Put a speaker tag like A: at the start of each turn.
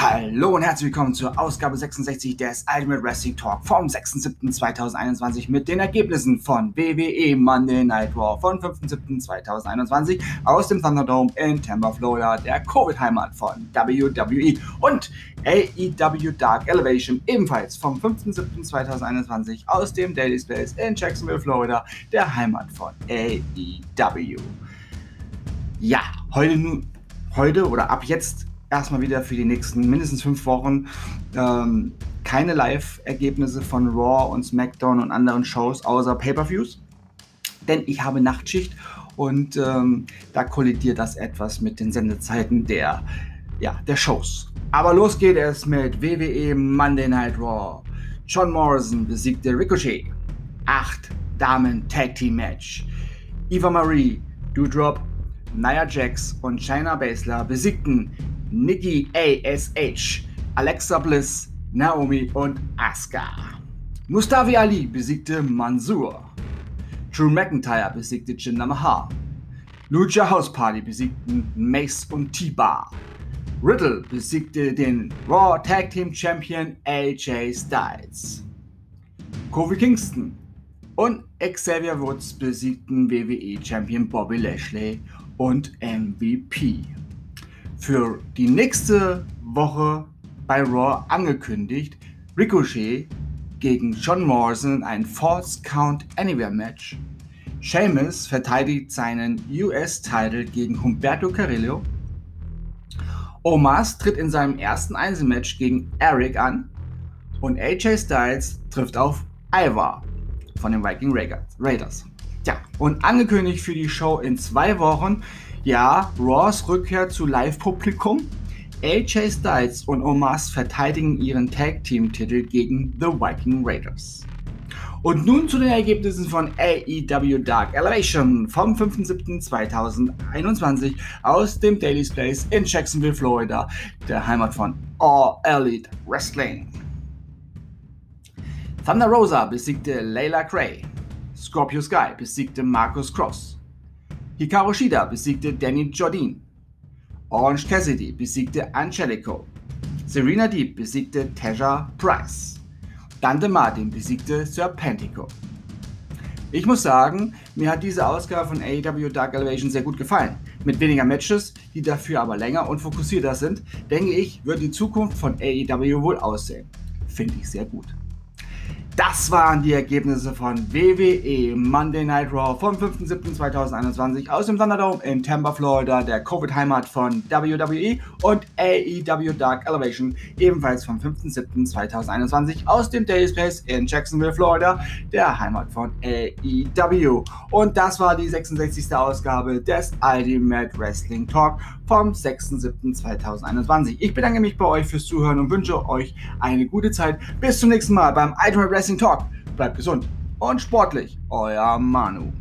A: Hallo und herzlich willkommen zur Ausgabe 66 des Ultimate Wrestling Talk vom 6.7.2021 mit den Ergebnissen von WWE Monday Night Raw von 5.7.2021 aus dem Thunderdome in Tampa, Florida, der Covid-Heimat von WWE und AEW Dark Elevation ebenfalls vom 5.7.2021 aus dem Daily Space in Jacksonville, Florida, der Heimat von AEW. Ja, heute, heute oder ab jetzt erstmal wieder für die nächsten mindestens fünf Wochen ähm, keine Live-Ergebnisse von Raw und SmackDown und anderen Shows außer Pay-per-Views. Denn ich habe Nachtschicht und ähm, da kollidiert das etwas mit den Sendezeiten der, ja, der Shows. Aber los geht es mit WWE Monday Night Raw. John Morrison besiegte Ricochet. Acht Damen Tag Team Match. Eva Marie, Doudrop, Nia Jax und China Baszler besiegten Nikki ASH, Alexa Bliss, Naomi und Asuka. Mustafi Ali besiegte Mansoor. Drew McIntyre besiegte Jinder Mahal. Lucha House Party besiegten Mace und T-Bar. Riddle besiegte den Raw Tag Team Champion AJ Styles. Kofi Kingston und Xavier Woods besiegten WWE Champion Bobby Lashley und MVP für die nächste Woche bei Raw angekündigt. Ricochet gegen John Morrison ein False Count Anywhere Match. Sheamus verteidigt seinen US-Title gegen Humberto Carrillo. Omas tritt in seinem ersten Einzelmatch gegen Eric an. Und AJ Styles trifft auf Ivar von den Viking Raiders. Ja, und angekündigt für die Show in zwei Wochen ja, Raws Rückkehr zu Live-Publikum. AJ Styles und Omas verteidigen ihren Tag-Team-Titel gegen The Viking Raiders. Und nun zu den Ergebnissen von AEW Dark Elevation vom 5.7.2021 aus dem Daily's Place in Jacksonville, Florida, der Heimat von All Elite Wrestling. Thunder Rosa besiegte Layla Cray. Scorpio Sky besiegte Marcus Cross. Hikaru Shida besiegte Danny Jordin. Orange Cassidy besiegte Angelico. Serena Deep besiegte Tasha Price. Dante Martin besiegte Serpentico. Ich muss sagen, mir hat diese Ausgabe von AEW Dark Elevation sehr gut gefallen. Mit weniger Matches, die dafür aber länger und fokussierter sind, denke ich, wird die Zukunft von AEW wohl aussehen. Finde ich sehr gut. Das waren die Ergebnisse von WWE Monday Night Raw vom 5.7.2021 aus dem Thunderdome in Tampa, Florida, der Covid-Heimat von WWE und AEW Dark Elevation, ebenfalls vom 5.7.2021 aus dem Daily Space in Jacksonville, Florida, der Heimat von AEW. Und das war die 66. Ausgabe des Ultimate Wrestling Talk vom 6.7.2021. Ich bedanke mich bei euch fürs Zuhören und wünsche euch eine gute Zeit. Bis zum nächsten Mal beim Ultimate Wrestling Talk. Bleibt gesund und sportlich. Euer Manu.